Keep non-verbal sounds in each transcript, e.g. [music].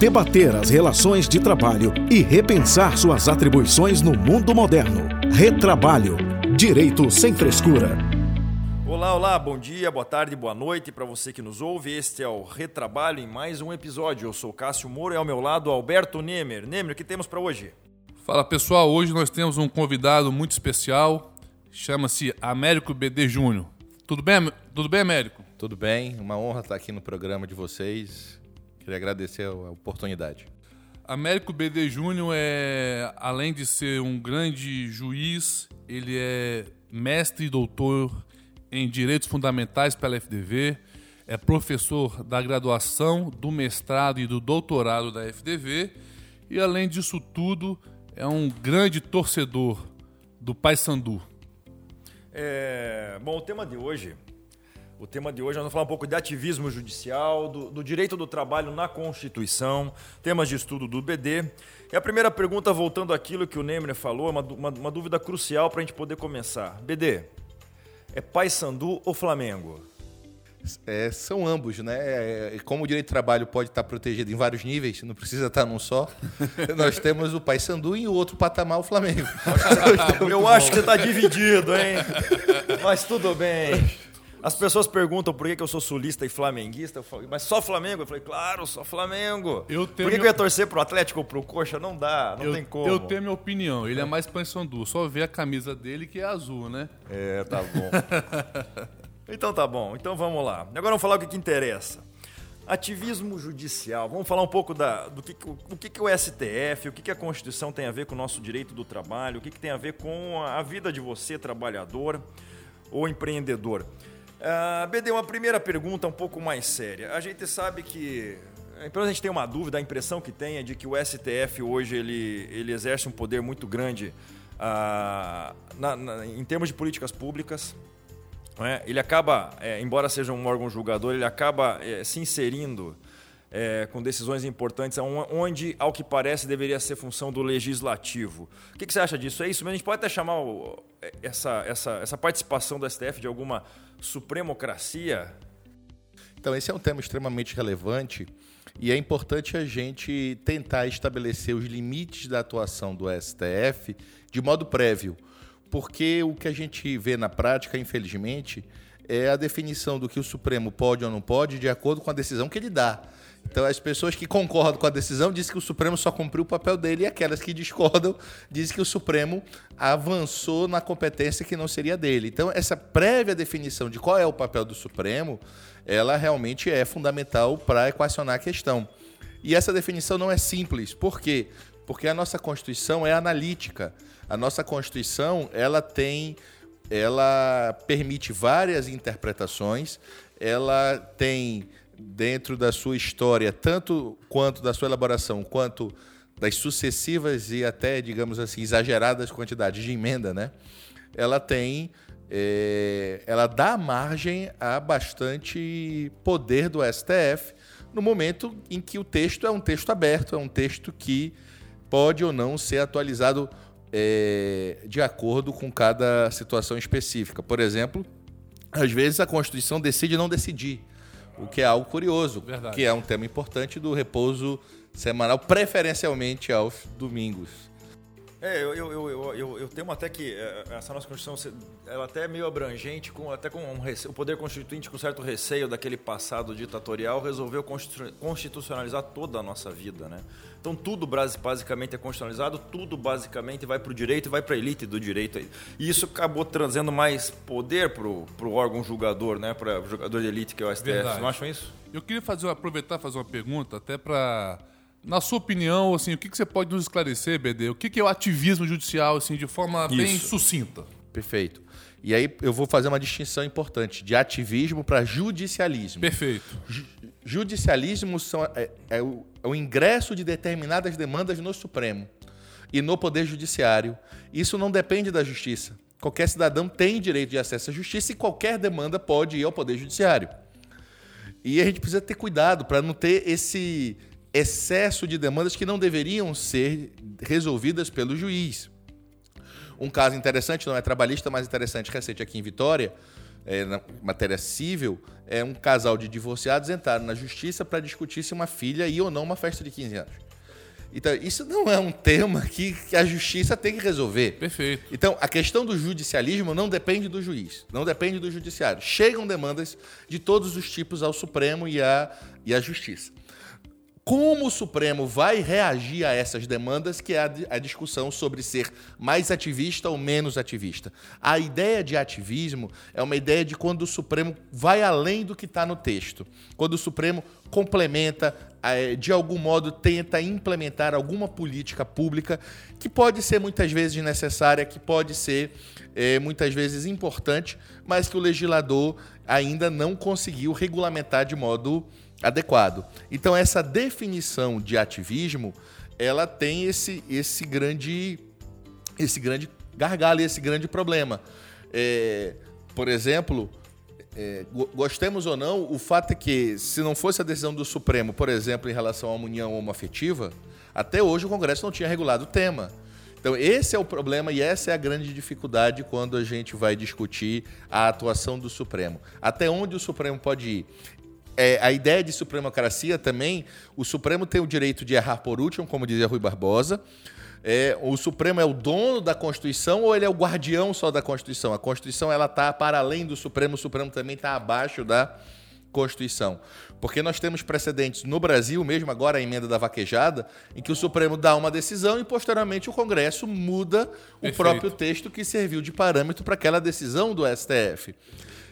debater as relações de trabalho e repensar suas atribuições no mundo moderno. Retrabalho. Direito sem frescura. Olá, olá, bom dia, boa tarde, boa noite para você que nos ouve. Este é o Retrabalho em mais um episódio. Eu sou Cássio Moro e ao meu lado Alberto Nemer. Nemer, o que temos para hoje? Fala pessoal, hoje nós temos um convidado muito especial, chama-se Américo BD Júnior. Tudo bem, tudo bem, Américo? Tudo bem, uma honra estar aqui no programa de vocês. Queria agradecer a oportunidade. Américo BD Júnior é, além de ser um grande juiz, ele é mestre e doutor em Direitos Fundamentais pela FDV, é professor da graduação, do mestrado e do doutorado da FDV, e além disso tudo, é um grande torcedor do Paysandu. É, bom, o tema de hoje o tema de hoje nós vamos falar um pouco de ativismo judicial, do, do, direito do trabalho na Constituição, temas de estudo do BD. E a primeira pergunta, voltando àquilo que o Nemer falou, é uma, uma, uma dúvida crucial para a gente poder começar. BD, é Paysandu ou Flamengo? É, são ambos, né? É, como o direito de trabalho pode estar protegido em vários níveis, não precisa estar num só, [laughs] nós temos o Paysandu e o outro patamar o Flamengo. [laughs] Eu acho que você está dividido, hein? Mas tudo bem. As pessoas perguntam por que, eu sou sulista e flamenguista. Falo, mas só Flamengo? Eu falei, claro, só Flamengo. Eu por que, que eu ia torcer pro Atlético ou pro Coxa? Não dá, não eu, tem como. Eu tenho minha opinião. Ele é mais Paysandu. Só ver a camisa dele que é azul, né? É, tá bom. [laughs] então tá bom. Então vamos lá. Agora vamos falar o que, que interessa. Ativismo judicial. Vamos falar um pouco da, do que, o que, que o STF, o que, que a Constituição tem a ver com o nosso direito do trabalho, o que, que tem a ver com a vida de você, trabalhador ou empreendedor. Uh, ah, BD, uma primeira pergunta um pouco mais séria. A gente sabe que. Então a gente tem uma dúvida, a impressão que tem é de que o STF hoje ele, ele exerce um poder muito grande uh, na, na, em termos de políticas públicas. É? Ele acaba, é, embora seja um órgão julgador, ele acaba é, se inserindo é, com decisões importantes, onde, ao que parece, deveria ser função do legislativo. O que, que você acha disso? É isso mesmo? A gente pode até chamar o, essa, essa, essa participação do STF de alguma supremocracia? Então, esse é um tema extremamente relevante e é importante a gente tentar estabelecer os limites da atuação do STF de modo prévio, porque o que a gente vê na prática, infelizmente, é a definição do que o Supremo pode ou não pode de acordo com a decisão que ele dá. Então, as pessoas que concordam com a decisão dizem que o Supremo só cumpriu o papel dele, e aquelas que discordam dizem que o Supremo avançou na competência que não seria dele. Então, essa prévia definição de qual é o papel do Supremo, ela realmente é fundamental para equacionar a questão. E essa definição não é simples. Por quê? Porque a nossa Constituição é analítica. A nossa Constituição, ela tem ela permite várias interpretações, ela tem dentro da sua história, tanto quanto da sua elaboração, quanto das sucessivas e até, digamos assim, exageradas quantidades de emenda, né? Ela tem, é, ela dá margem a bastante poder do STF no momento em que o texto é um texto aberto, é um texto que pode ou não ser atualizado é, de acordo com cada situação específica. Por exemplo, às vezes a Constituição decide não decidir. O que é algo curioso, Verdade. que é um tema importante do repouso semanal, preferencialmente aos domingos. É, eu, eu, eu, eu, eu temo até que é, essa nossa Constituição ela até é meio abrangente, com, até com o poder constituinte com certo receio daquele passado ditatorial, resolveu constitucionalizar toda a nossa vida. Né? Então tudo basicamente é constitucionalizado, tudo basicamente vai para o direito e vai para a elite do direito. E isso acabou trazendo mais poder para o órgão julgador, né? para o julgador de elite que é o STF. Verdade. Não acham isso? Eu queria fazer, aproveitar e fazer uma pergunta, até para na sua opinião, assim, o que, que você pode nos esclarecer, BD? O que, que é o ativismo judicial, assim, de forma Isso. bem sucinta? Perfeito. E aí eu vou fazer uma distinção importante de ativismo para judicialismo. Perfeito. Judicialismo são, é, é, o, é o ingresso de determinadas demandas no Supremo e no Poder Judiciário. Isso não depende da justiça. Qualquer cidadão tem direito de acesso à justiça e qualquer demanda pode ir ao Poder Judiciário. E a gente precisa ter cuidado para não ter esse excesso de demandas que não deveriam ser resolvidas pelo juiz. Um caso interessante, não é trabalhista, mas interessante, recente aqui em Vitória, é, na matéria civil, é um casal de divorciados entraram na justiça para discutir se uma filha ia ou não uma festa de 15 anos. Então, isso não é um tema que, que a justiça tem que resolver. Perfeito. Então, a questão do judicialismo não depende do juiz, não depende do judiciário. Chegam demandas de todos os tipos ao Supremo e à, e à Justiça. Como o Supremo vai reagir a essas demandas, que é a, a discussão sobre ser mais ativista ou menos ativista. A ideia de ativismo é uma ideia de quando o Supremo vai além do que está no texto. Quando o Supremo complementa, eh, de algum modo tenta implementar alguma política pública que pode ser muitas vezes necessária, que pode ser é, muitas vezes importante, mas que o legislador ainda não conseguiu regulamentar de modo adequado. Então essa definição de ativismo, ela tem esse esse grande esse grande gargalo, esse grande problema. É, por exemplo, é, gostemos ou não, o fato é que se não fosse a decisão do Supremo, por exemplo, em relação uma união homoafetiva, até hoje o Congresso não tinha regulado o tema. Então, esse é o problema e essa é a grande dificuldade quando a gente vai discutir a atuação do Supremo. Até onde o Supremo pode ir? É, a ideia de supremacracia também, o Supremo tem o direito de errar por último, como dizia Rui Barbosa. É, o Supremo é o dono da Constituição ou ele é o guardião só da Constituição? A Constituição ela está para além do Supremo, o Supremo também está abaixo da Constituição. Porque nós temos precedentes no Brasil, mesmo agora a emenda da vaquejada, em que o Supremo dá uma decisão e posteriormente o Congresso muda Perfeito. o próprio texto que serviu de parâmetro para aquela decisão do STF.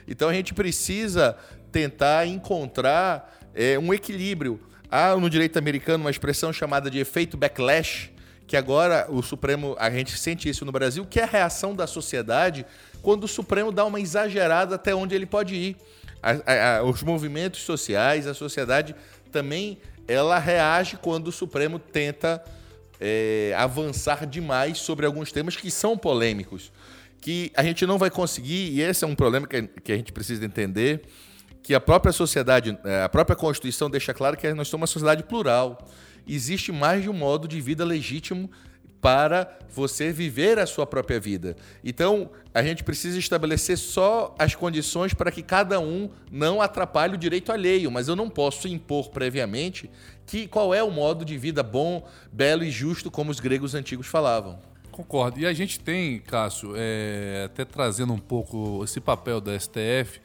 Então a gente precisa tentar encontrar é, um equilíbrio. Há no direito americano uma expressão chamada de efeito backlash, que agora o Supremo, a gente sente isso no Brasil, que é a reação da sociedade quando o Supremo dá uma exagerada até onde ele pode ir. A, a, os movimentos sociais, a sociedade também ela reage quando o Supremo tenta é, avançar demais sobre alguns temas que são polêmicos, que a gente não vai conseguir, e esse é um problema que, que a gente precisa entender, que a própria sociedade, é, a própria Constituição deixa claro que nós somos uma sociedade plural. Existe mais de um modo de vida legítimo para você viver a sua própria vida. Então, a gente precisa estabelecer só as condições para que cada um não atrapalhe o direito alheio, mas eu não posso impor previamente que qual é o modo de vida bom, belo e justo, como os gregos antigos falavam. Concordo. E a gente tem, Cássio, é, até trazendo um pouco esse papel da STF,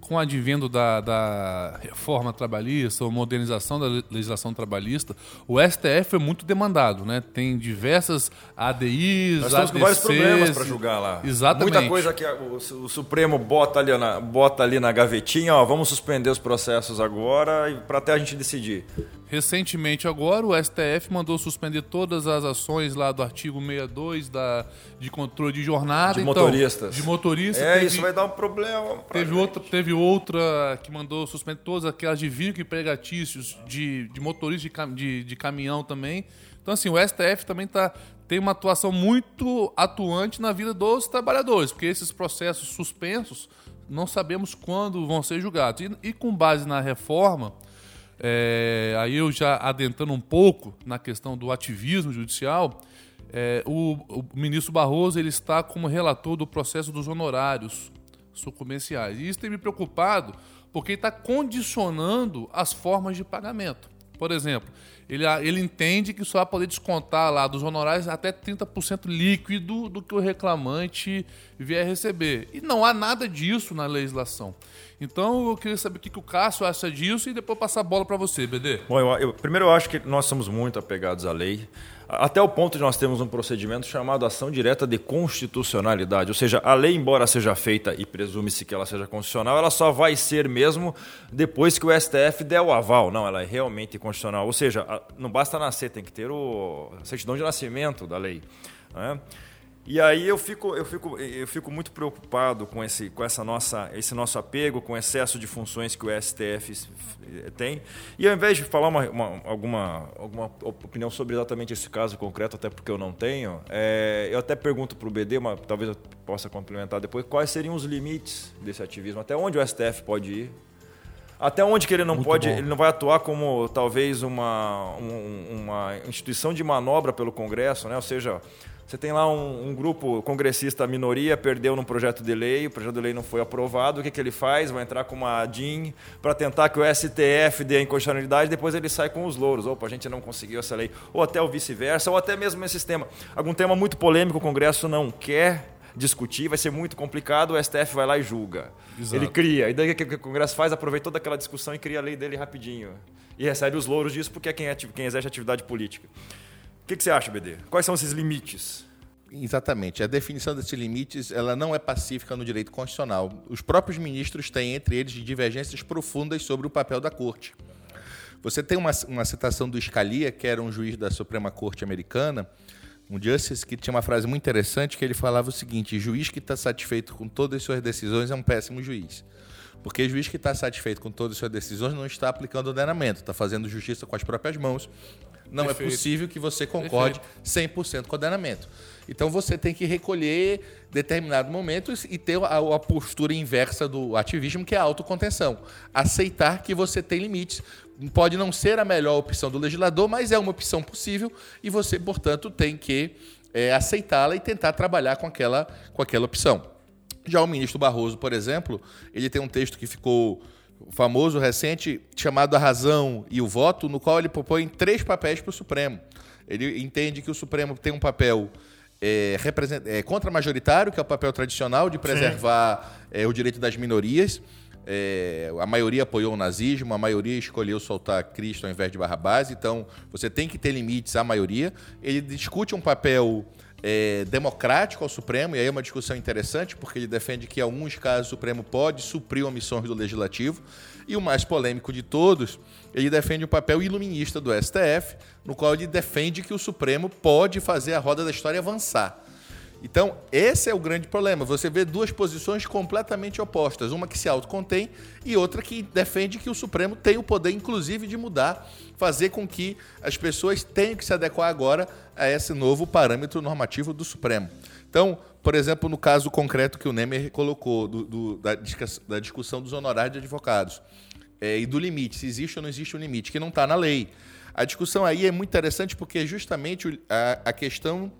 com o advento da, da, reforma trabalhista ou modernização da legislação trabalhista, o STF foi muito demandado, né? Tem diversas ADIs, Nós estamos ADCs, com vários problemas para julgar lá. Exatamente. Muita coisa que o, o, Supremo bota ali, na, bota ali na gavetinha, ó, vamos suspender os processos agora para até a gente decidir. Recentemente agora, o STF mandou suspender todas as ações lá do artigo 62 da, de controle de jornada. De então, motoristas. De motoristas. É, teve, isso vai dar um problema. Teve outra, teve outra que mandou suspender todas aquelas de vinco e pregatícios de, de motorista de, de, de caminhão também. Então, assim, o STF também tá, tem uma atuação muito atuante na vida dos trabalhadores, porque esses processos suspensos não sabemos quando vão ser julgados. E, e com base na reforma é, aí eu já adentrando um pouco na questão do ativismo judicial, é, o, o, ministro Barroso ele está como relator do processo dos honorários sucumbenciais. E isso tem me preocupado porque está condicionando as formas de pagamento. Por exemplo, ele, ele entende que só vai poder descontar lá dos honorários até 30% líquido do que o reclamante vier receber. E não há nada disso na legislação. Então eu queria saber o que, que o Cássio acha disso e depois passar a bola para você, BD. Bom, eu, eu, primeiro eu acho que nós somos muito apegados à lei. Até o ponto de nós termos um procedimento chamado ação direta de constitucionalidade, ou seja, a lei, embora seja feita e presume-se que ela seja constitucional, ela só vai ser mesmo depois que o STF der o aval. Não, ela é realmente constitucional. Ou seja, não basta nascer, tem que ter o, certidão de nascimento da lei. Né? E aí eu fico, eu fico, eu fico muito preocupado com, esse, com essa nossa, esse nosso apego, com o excesso de funções que o STF tem. E ao invés de falar uma, uma, alguma, alguma opinião sobre exatamente esse caso concreto, até porque eu não tenho, é, eu até pergunto para o BD, mas talvez eu possa complementar depois, quais seriam os limites desse ativismo? Até onde o STF pode ir? Até onde que ele não Muito pode, bom. ele não vai atuar como talvez uma, um, uma instituição de manobra pelo Congresso, né? ou seja, Você tem lá um, um, grupo congressista minoria, perdeu num projeto de lei, o projeto de lei não foi aprovado. O que, que ele faz? Vai entrar com uma DIN para tentar que o STF dê a inconstitucionalidade, depois ele sai com os louros. Opa, a gente não conseguiu essa lei. Ou até o vice-versa, ou até mesmo esse sistema. Algum tema muito polêmico, o Congresso não quer discutir, vai ser muito complicado, o STF vai lá e julga. Exato. Ele cria. E daí o que o Congresso faz? Aproveita toda aquela discussão e cria a lei dele rapidinho. E recebe os louros disso porque é quem, é, quem exerce atividade política. O que, que você acha, BD? Quais são esses limites? Exatamente. A definição desses limites ela não é pacífica no direito constitucional. Os próprios ministros têm entre eles divergências profundas sobre o papel da corte. Você tem uma, uma citação do Scalia, que era um juiz da Suprema Corte Americana, um justice que tinha uma frase muito interessante que ele falava o seguinte: juiz que está satisfeito com todas as suas decisões é um péssimo juiz. Porque juiz que está satisfeito com todas as suas decisões não está aplicando ordenamento, está fazendo justiça com as próprias mãos. Não é Perfeito. é possível que você concorde Perfeito. 100% com o ordenamento. Então você tem que recolher determinados momentos e ter a, a, postura inversa do ativismo, que é a autocontenção. Aceitar que você tem limites. Pode não ser a melhor opção do legislador, mas é uma opção possível e você, portanto, tem que é, aceitá-la e tentar trabalhar com aquela, com aquela opção. Já o ministro Barroso, por exemplo, ele tem um texto que ficou famoso, recente, chamado A Razão e o Voto, no qual ele propõe três papéis para o Supremo. Ele entende que o Supremo tem um papel é, é, contra-majoritário, que é o papel tradicional de preservar é, o direito das minorias. É, a maioria apoiou o nazismo, a maioria escolheu soltar Cristo ao invés de Barrabás, então você tem que ter limites à maioria. Ele discute um papel é, democrático ao Supremo, e aí é uma discussão interessante, porque ele defende que, em alguns casos, o Supremo pode suprir omissões do Legislativo. E o mais polêmico de todos, ele defende o papel iluminista do STF, no qual ele defende que o Supremo pode fazer a roda da história avançar. Então, esse é o grande problema. Você vê duas posições completamente opostas. Uma que se autocontém e outra que defende que o Supremo tem o poder, inclusive, de mudar, fazer com que as pessoas tenham que se adequar agora a esse novo parâmetro normativo do Supremo. Então, por exemplo, no caso concreto que o Nemer colocou, do, do, da, da, discussão dos honorários de advogados é, e do limite, se existe ou não existe um limite, que não está na lei. A discussão aí é muito interessante porque justamente a, a questão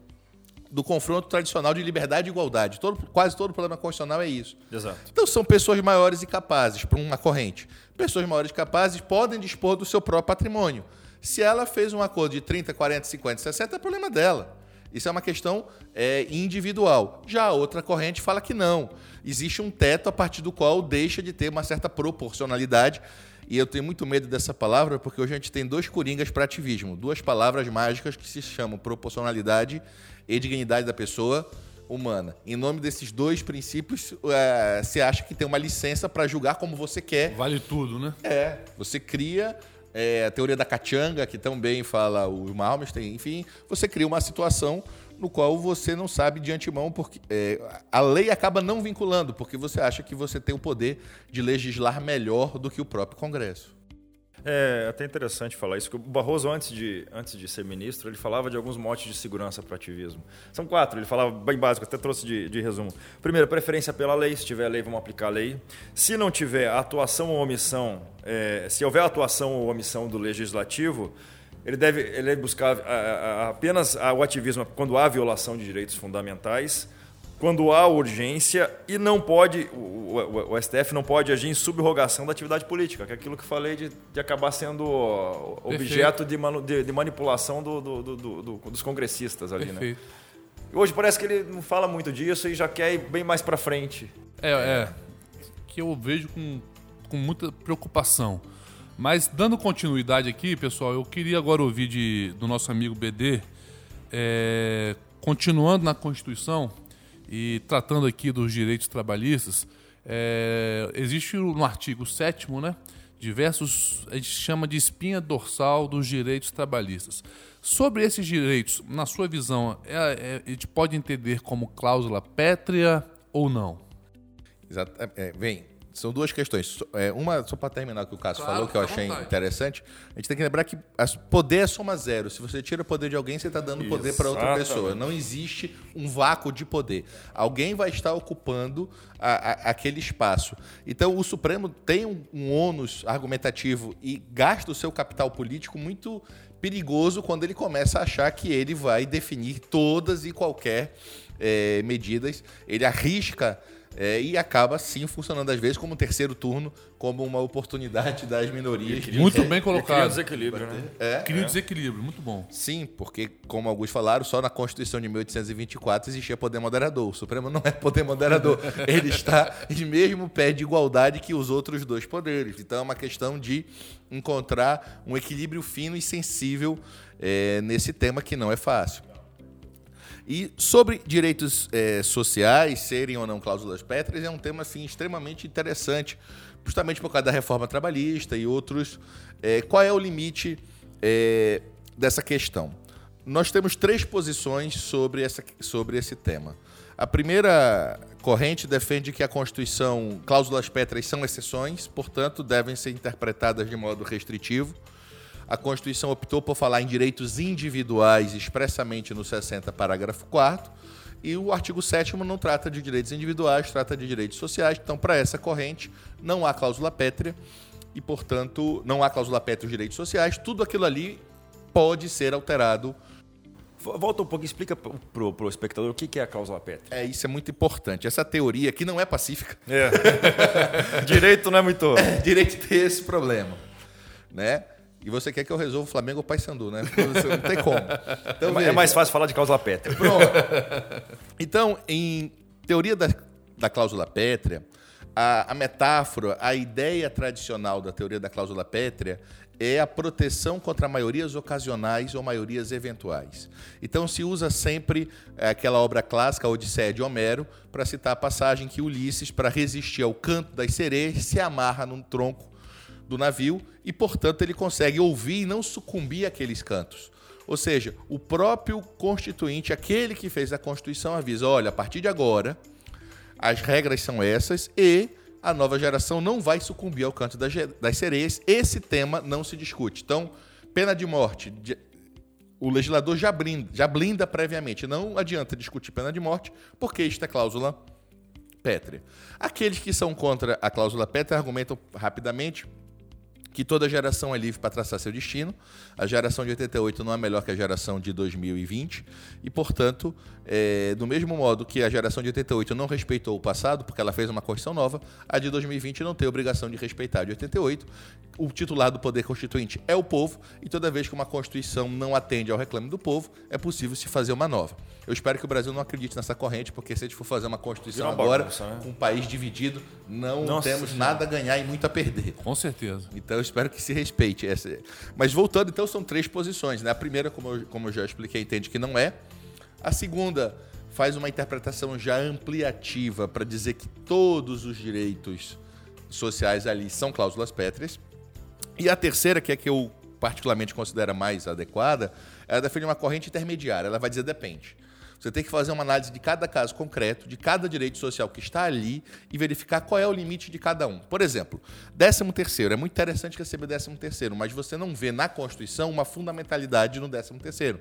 do confronto tradicional de liberdade e igualdade. Todo, quase todo problema constitucional é isso. Exato. Então são pessoas maiores e capazes para uma corrente. Pessoas maiores e capazes podem dispor do seu próprio patrimônio. Se ela fez um acordo de 30, 40, 50, 60, é problema dela. Isso é uma questão é, individual. Já a outra corrente fala que não. Existe um teto a partir do qual deixa de ter uma certa proporcionalidade. E eu tenho muito medo dessa palavra porque hoje a gente tem dois coringas para ativismo, duas palavras mágicas que se chamam proporcionalidade e dignidade da pessoa humana. Em nome desses dois princípios, é, você acha que tem uma licença para julgar como você quer. Vale tudo, né? É. Você cria é, a teoria da Kachanga, que também fala o Malmsteen, enfim, você cria uma situação no qual você não sabe de antemão, porque é, a lei acaba não vinculando, porque você acha que você tem o poder de legislar melhor do que o próprio Congresso. É até interessante falar isso, que o Barroso, antes de, antes de ser ministro, ele falava de alguns motes de segurança para ativismo. São quatro, ele falava bem básico, até trouxe de, de resumo. Primeiro, preferência pela lei, se tiver lei, vamos aplicar a lei. Se não tiver atuação ou omissão, é, se houver atuação ou omissão do legislativo, ele deve, ele deve buscar a, a, apenas o ativismo quando há violação de direitos fundamentais quando há urgência e não pode, o, o, o, STF não pode agir em subrogação da atividade política, que é aquilo que falei de, de acabar sendo objeto de, manu, de, de, manipulação do, do, do, dos congressistas ali, né? Perfeito. né? Hoje parece que ele não fala muito disso e já quer ir bem mais para frente. É, é, que eu vejo com, com muita preocupação. Mas dando continuidade aqui, pessoal, eu queria agora ouvir de, do nosso amigo BD, é, continuando na Constituição, e tratando aqui dos direitos trabalhistas, é, existe no artigo 7 né, diversos, a gente chama de espinha dorsal dos direitos trabalhistas. Sobre esses direitos, na sua visão, é, é, a gente pode entender como cláusula pétrea ou não? Exato. É, vem, são duas questões. É, uma, só para terminar o que o Cássio Claro, falou, que eu achei vontade. interessante. A gente tem que lembrar que as- poder é soma zero. Se você tira o poder de alguém, você está dando poder para outra pessoa. Não existe um vácuo de poder. Alguém vai estar ocupando a- a- aquele espaço. Então, o Supremo tem um, um ônus argumentativo e gasta o seu capital político muito perigoso quando ele começa a achar que ele vai definir todas e qualquer eh, medidas. Ele arrisca eh, e acaba, sim, funcionando às vezes como um terceiro turno, como uma oportunidade [laughs] das minorias. Muito bem Cria colocado. desequilíbrio, né? É, Cria um desequilíbrio, muito bom. Sim, porque, como alguns falaram, só na Constituição de 1824 existia poder moderador. O Supremo não é poder moderador. [laughs] Ele está em mesmo pé de igualdade que os outros dois poderes. Então é uma questão de encontrar um equilíbrio fino e sensível eh, nesse tema que não é fácil. E sobre direitos eh, sociais, serem ou não cláusulas pétreas, é um tema assim, extremamente interessante, justamente por causa da reforma trabalhista e outros. Eh, qual é o limite eh, dessa questão? Nós temos três posições sobre, essa, sobre esse tema. A primeira corrente defende que a Constituição, cláusulas pétreas são exceções, portanto, devem ser interpretadas de modo restritivo. A Constituição optou por falar em direitos individuais expressamente no 60, parágrafo 4 e o artigo 7 não trata de direitos individuais, trata de direitos sociais. Então, para essa corrente, não há cláusula pétrea e, portanto, não há cláusula pétrea os direitos sociais. Tudo aquilo ali pode ser alterado. Volta um pouco e explica pro, pro espectador o que que é a cláusula pétrea. É, isso é muito importante. Essa teoria, que não é pacífica, É. [laughs] Direito não é muito. [laughs] direito de ter esse problema, né? E você quer que eu resolva o Flamengo ou Paysandu, né? Não tem como. Então, É é veja. mais fácil falar de cláusula pétrea. Pronto. Então, em teoria da, da cláusula pétrea, a, a metáfora, a ideia tradicional da teoria da cláusula pétrea é a proteção contra maiorias ocasionais ou maiorias eventuais. Então se usa sempre eh, aquela obra clássica, a Odisseia de Homero, para citar a passagem que Ulisses, para resistir ao canto das sereias, se amarra num tronco do navio e, portanto, ele consegue ouvir e não sucumbir àqueles cantos. Ou seja, o próprio constituinte, aquele que fez a Constituição, avisa: olha, a partir de agora, as regras são essas e a nova geração não vai sucumbir ao canto das, das sereias. Esse tema não se discute. Então, pena de morte. de- o legislador já blinda, já blinda previamente. Não adianta discutir pena de morte, porque esta é cláusula pétrea. Aqueles que são contra a cláusula pétrea argumentam rapidamente que toda geração é livre para traçar seu destino. A geração de 88 não é melhor que a geração de 2020 e, portanto, é, do mesmo modo que a geração de 88 não respeitou o passado, porque ela fez uma Constituição nova, a de 2020 não tem obrigação de respeitar a de 88. O titular do poder constituinte é o povo e toda vez que uma Constituição não atende ao reclame do povo, é possível se fazer uma nova. Eu espero que o Brasil não acredite nessa corrente, porque se a gente for fazer uma Constituição uma agora, bagunça, né? com um país dividido, não Nossa temos nada a ganhar e muito a perder. Com certeza. Então eu espero que se respeite. Essa. Mas voltando, então, são três posições. Né? A primeira, como eu, como eu já expliquei, entende que não é. A segunda faz uma interpretação já ampliativa para dizer que todos os direitos sociais ali são cláusulas pétreas. E a terceira, que é que eu particularmente considero mais adequada, ela defende uma corrente intermediária. Ela vai dizer depende. Você tem que fazer uma análise de cada caso concreto, de cada direito social que está ali e verificar qual é o limite de cada um. Por exemplo, 13 terceiro. É muito interessante receber 13 terceiro, mas você não vê na Constituição uma fundamentalidade no 13 terceiro.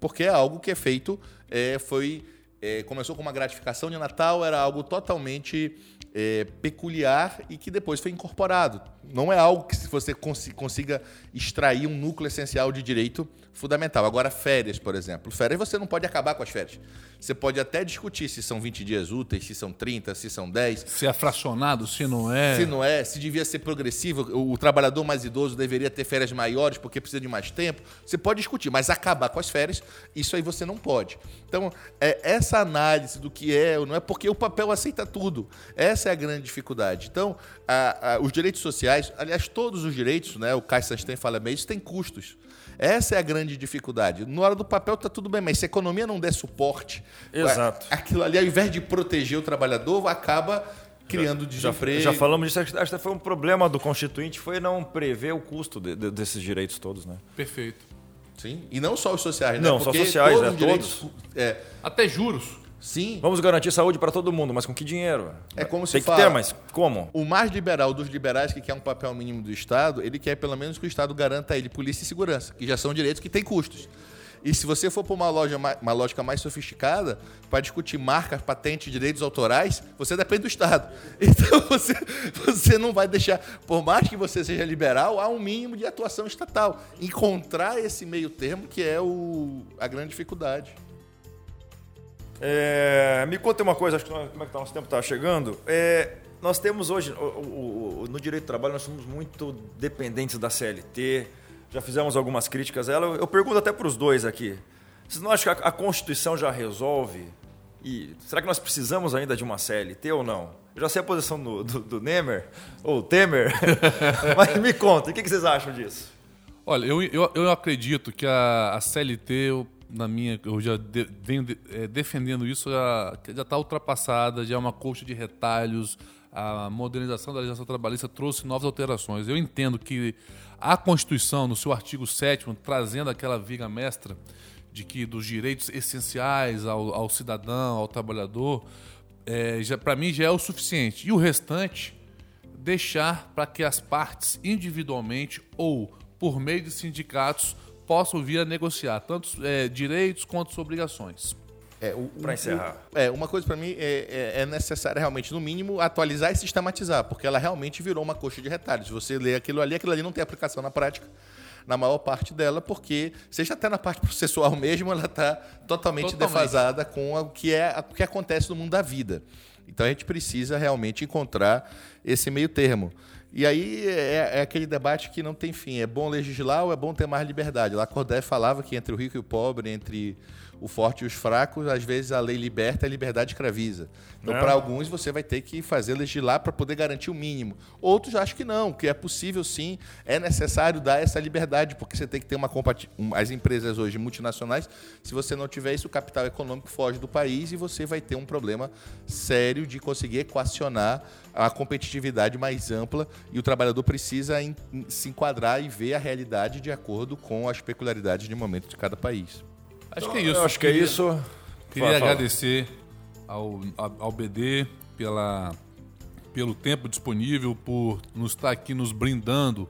Porque é algo que é feito, é, foi é, começou com uma gratificação de Natal, era algo totalmente é, peculiar e que depois foi incorporado. Não é algo que você consi- consiga extrair um núcleo essencial de direito fundamental. Agora, férias, por exemplo. Férias você não pode acabar com as férias. Você pode até discutir se são 20 dias úteis, se são 30, se são 10. Se é fracionado, se não é. Se não é, se devia ser progressivo, o, o trabalhador mais idoso deveria ter férias maiores porque precisa de mais tempo. Você pode discutir, mas acabar com as férias, isso aí você não pode. Então, é, essa análise do que é ou não é, porque o papel aceita tudo. Essa é a grande dificuldade. Então, a- a- os direitos sociais, aliás, todos os direitos, né, o Kai Sanstein fala bem, isso tem custos. Essa é a grande dificuldade. Na hora do papel está tudo bem, mas se a economia não der suporte, Exato. aquilo ali, ao invés de proteger o trabalhador, acaba criando Já, desemprego. já falamos disso, acho que- foi um problema do Constituinte, foi não prever o custo de- de- desses direitos todos, né? Perfeito. Sim. E não só os sociais, né? Não, só Porque sociais, todos né? os direitos- É, Até juros. Sim. Vamos garantir saúde para todo mundo, mas com que dinheiro? É como se Tem que fala. ter, mas como? O mais liberal dos liberais, que quer um papel mínimo do Estado, ele quer pelo menos que o Estado garanta a ele polícia e segurança, que já são direitos que têm custos. E se você for para uma, loja, uma lógica mais sofisticada, para discutir marcas, patentes, direitos autorais, você depende do Estado. [laughs] Então você, você não vai deixar, por mais que você seja liberal, há um mínimo de atuação estatal. Encontrar esse meio termo que é o, a grande dificuldade. É, me conta uma coisa, acho que como é que tá, nosso tempo está chegando. É, nós temos hoje, o- o- o- no direito do trabalho, nós somos muito dependentes da CLT, já fizemos algumas críticas a ela. Eu, eu pergunto até para os dois aqui. Vocês não acham que a, a Constituição já resolve? E será que nós precisamos ainda de uma CLT ou não? Eu já sei a posição do, do, do Nemer, ou Temer, [laughs] [laughs] mas me conta, o que, que vocês acham disso? Olha, eu, eu, eu acredito que a, a CLT, eu, na minha, eu já de- venho de- eh, defendendo isso, já está ultrapassada, já é uma coxa de retalhos. A modernização da legislação trabalhista trouxe novas alterações. Eu entendo que a Constituição, no seu artigo 7 trazendo aquela viga mestra de que dos direitos essenciais ao, ao cidadão, ao trabalhador, eh, já para mim já é o suficiente. E o restante deixar para que as partes individualmente ou por meio de sindicatos possam vir a negociar tanto eh, direitos quanto obrigações. É, o- encerrar. o- é, uma coisa para mim é, é, é necessário realmente, no mínimo, atualizar e sistematizar, porque ela realmente virou uma coxa de retalhos. Se você lê aquilo ali, aquilo ali não tem aplicação na prática, na maior parte dela, porque, seja até na parte processual [laughs] mesmo, ela está totalmente, Totalmente. defasada com o que, é, o que acontece no mundo da vida. Então a gente precisa realmente encontrar esse meio termo. E aí é, é aquele debate que não tem fim. É bom legislar ou é bom ter mais liberdade? Lacordaire falava que entre o rico e o pobre, entre o forte e os fracos, às vezes a lei liberta e a liberdade escraviza. Então, É. para alguns, você vai ter que fazer legislar para poder garantir o mínimo. Outros acham que não, que é possível sim, é necessário dar essa liberdade, porque você tem que ter uma compati- um- As empresas hoje multinacionais, se você não tiver isso, o capital econômico foge do país e você vai ter um problema sério de conseguir equacionar a competitividade mais ampla e o trabalhador precisa se enquadrar e ver a realidade de acordo com as peculiaridades de momento de cada país. Acho que é isso. Acho que é Queria- isso. Queria Fala, fala. agradecer ao, ao ao BD pela, pelo tempo disponível, por nos estar aqui nos brindando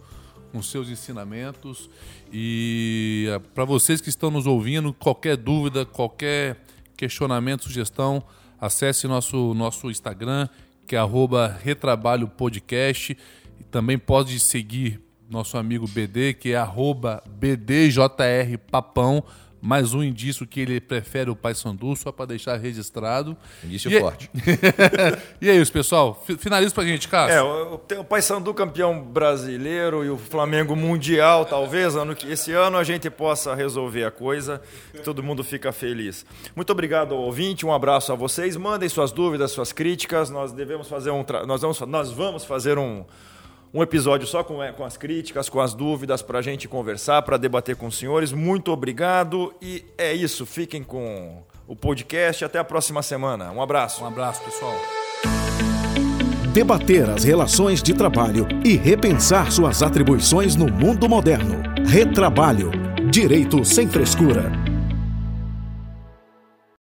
com seus ensinamentos. E para vocês que estão nos ouvindo, qualquer dúvida, qualquer questionamento, sugestão, acesse nosso, nosso Instagram, que é arroba Retrabalho Podcast. E também pode seguir nosso amigo BD, que é arroba BDJR Papão. Mais um indício que ele prefere o Paysandu, só para deixar registrado. Indício E- forte. [laughs] e é isso, pessoal. Fi- Finaliza pra gente, Cássio. É, tem o Paysandu campeão brasileiro e o Flamengo mundial, talvez ano que esse ano a gente possa resolver a coisa e todo mundo fica feliz. Muito obrigado ao ouvinte, um abraço a vocês. Mandem suas dúvidas, suas críticas. Nós devemos fazer um tra- nós vamos nós vamos fazer um um episódio só com, é, com as críticas, com as dúvidas, para a gente conversar, para debater com os senhores. Muito obrigado e é isso. Fiquem com o podcast. Até a próxima semana. Um abraço. Um abraço, pessoal. Debater as relações de trabalho e repensar suas atribuições no mundo moderno. Retrabalho. Direito sem frescura.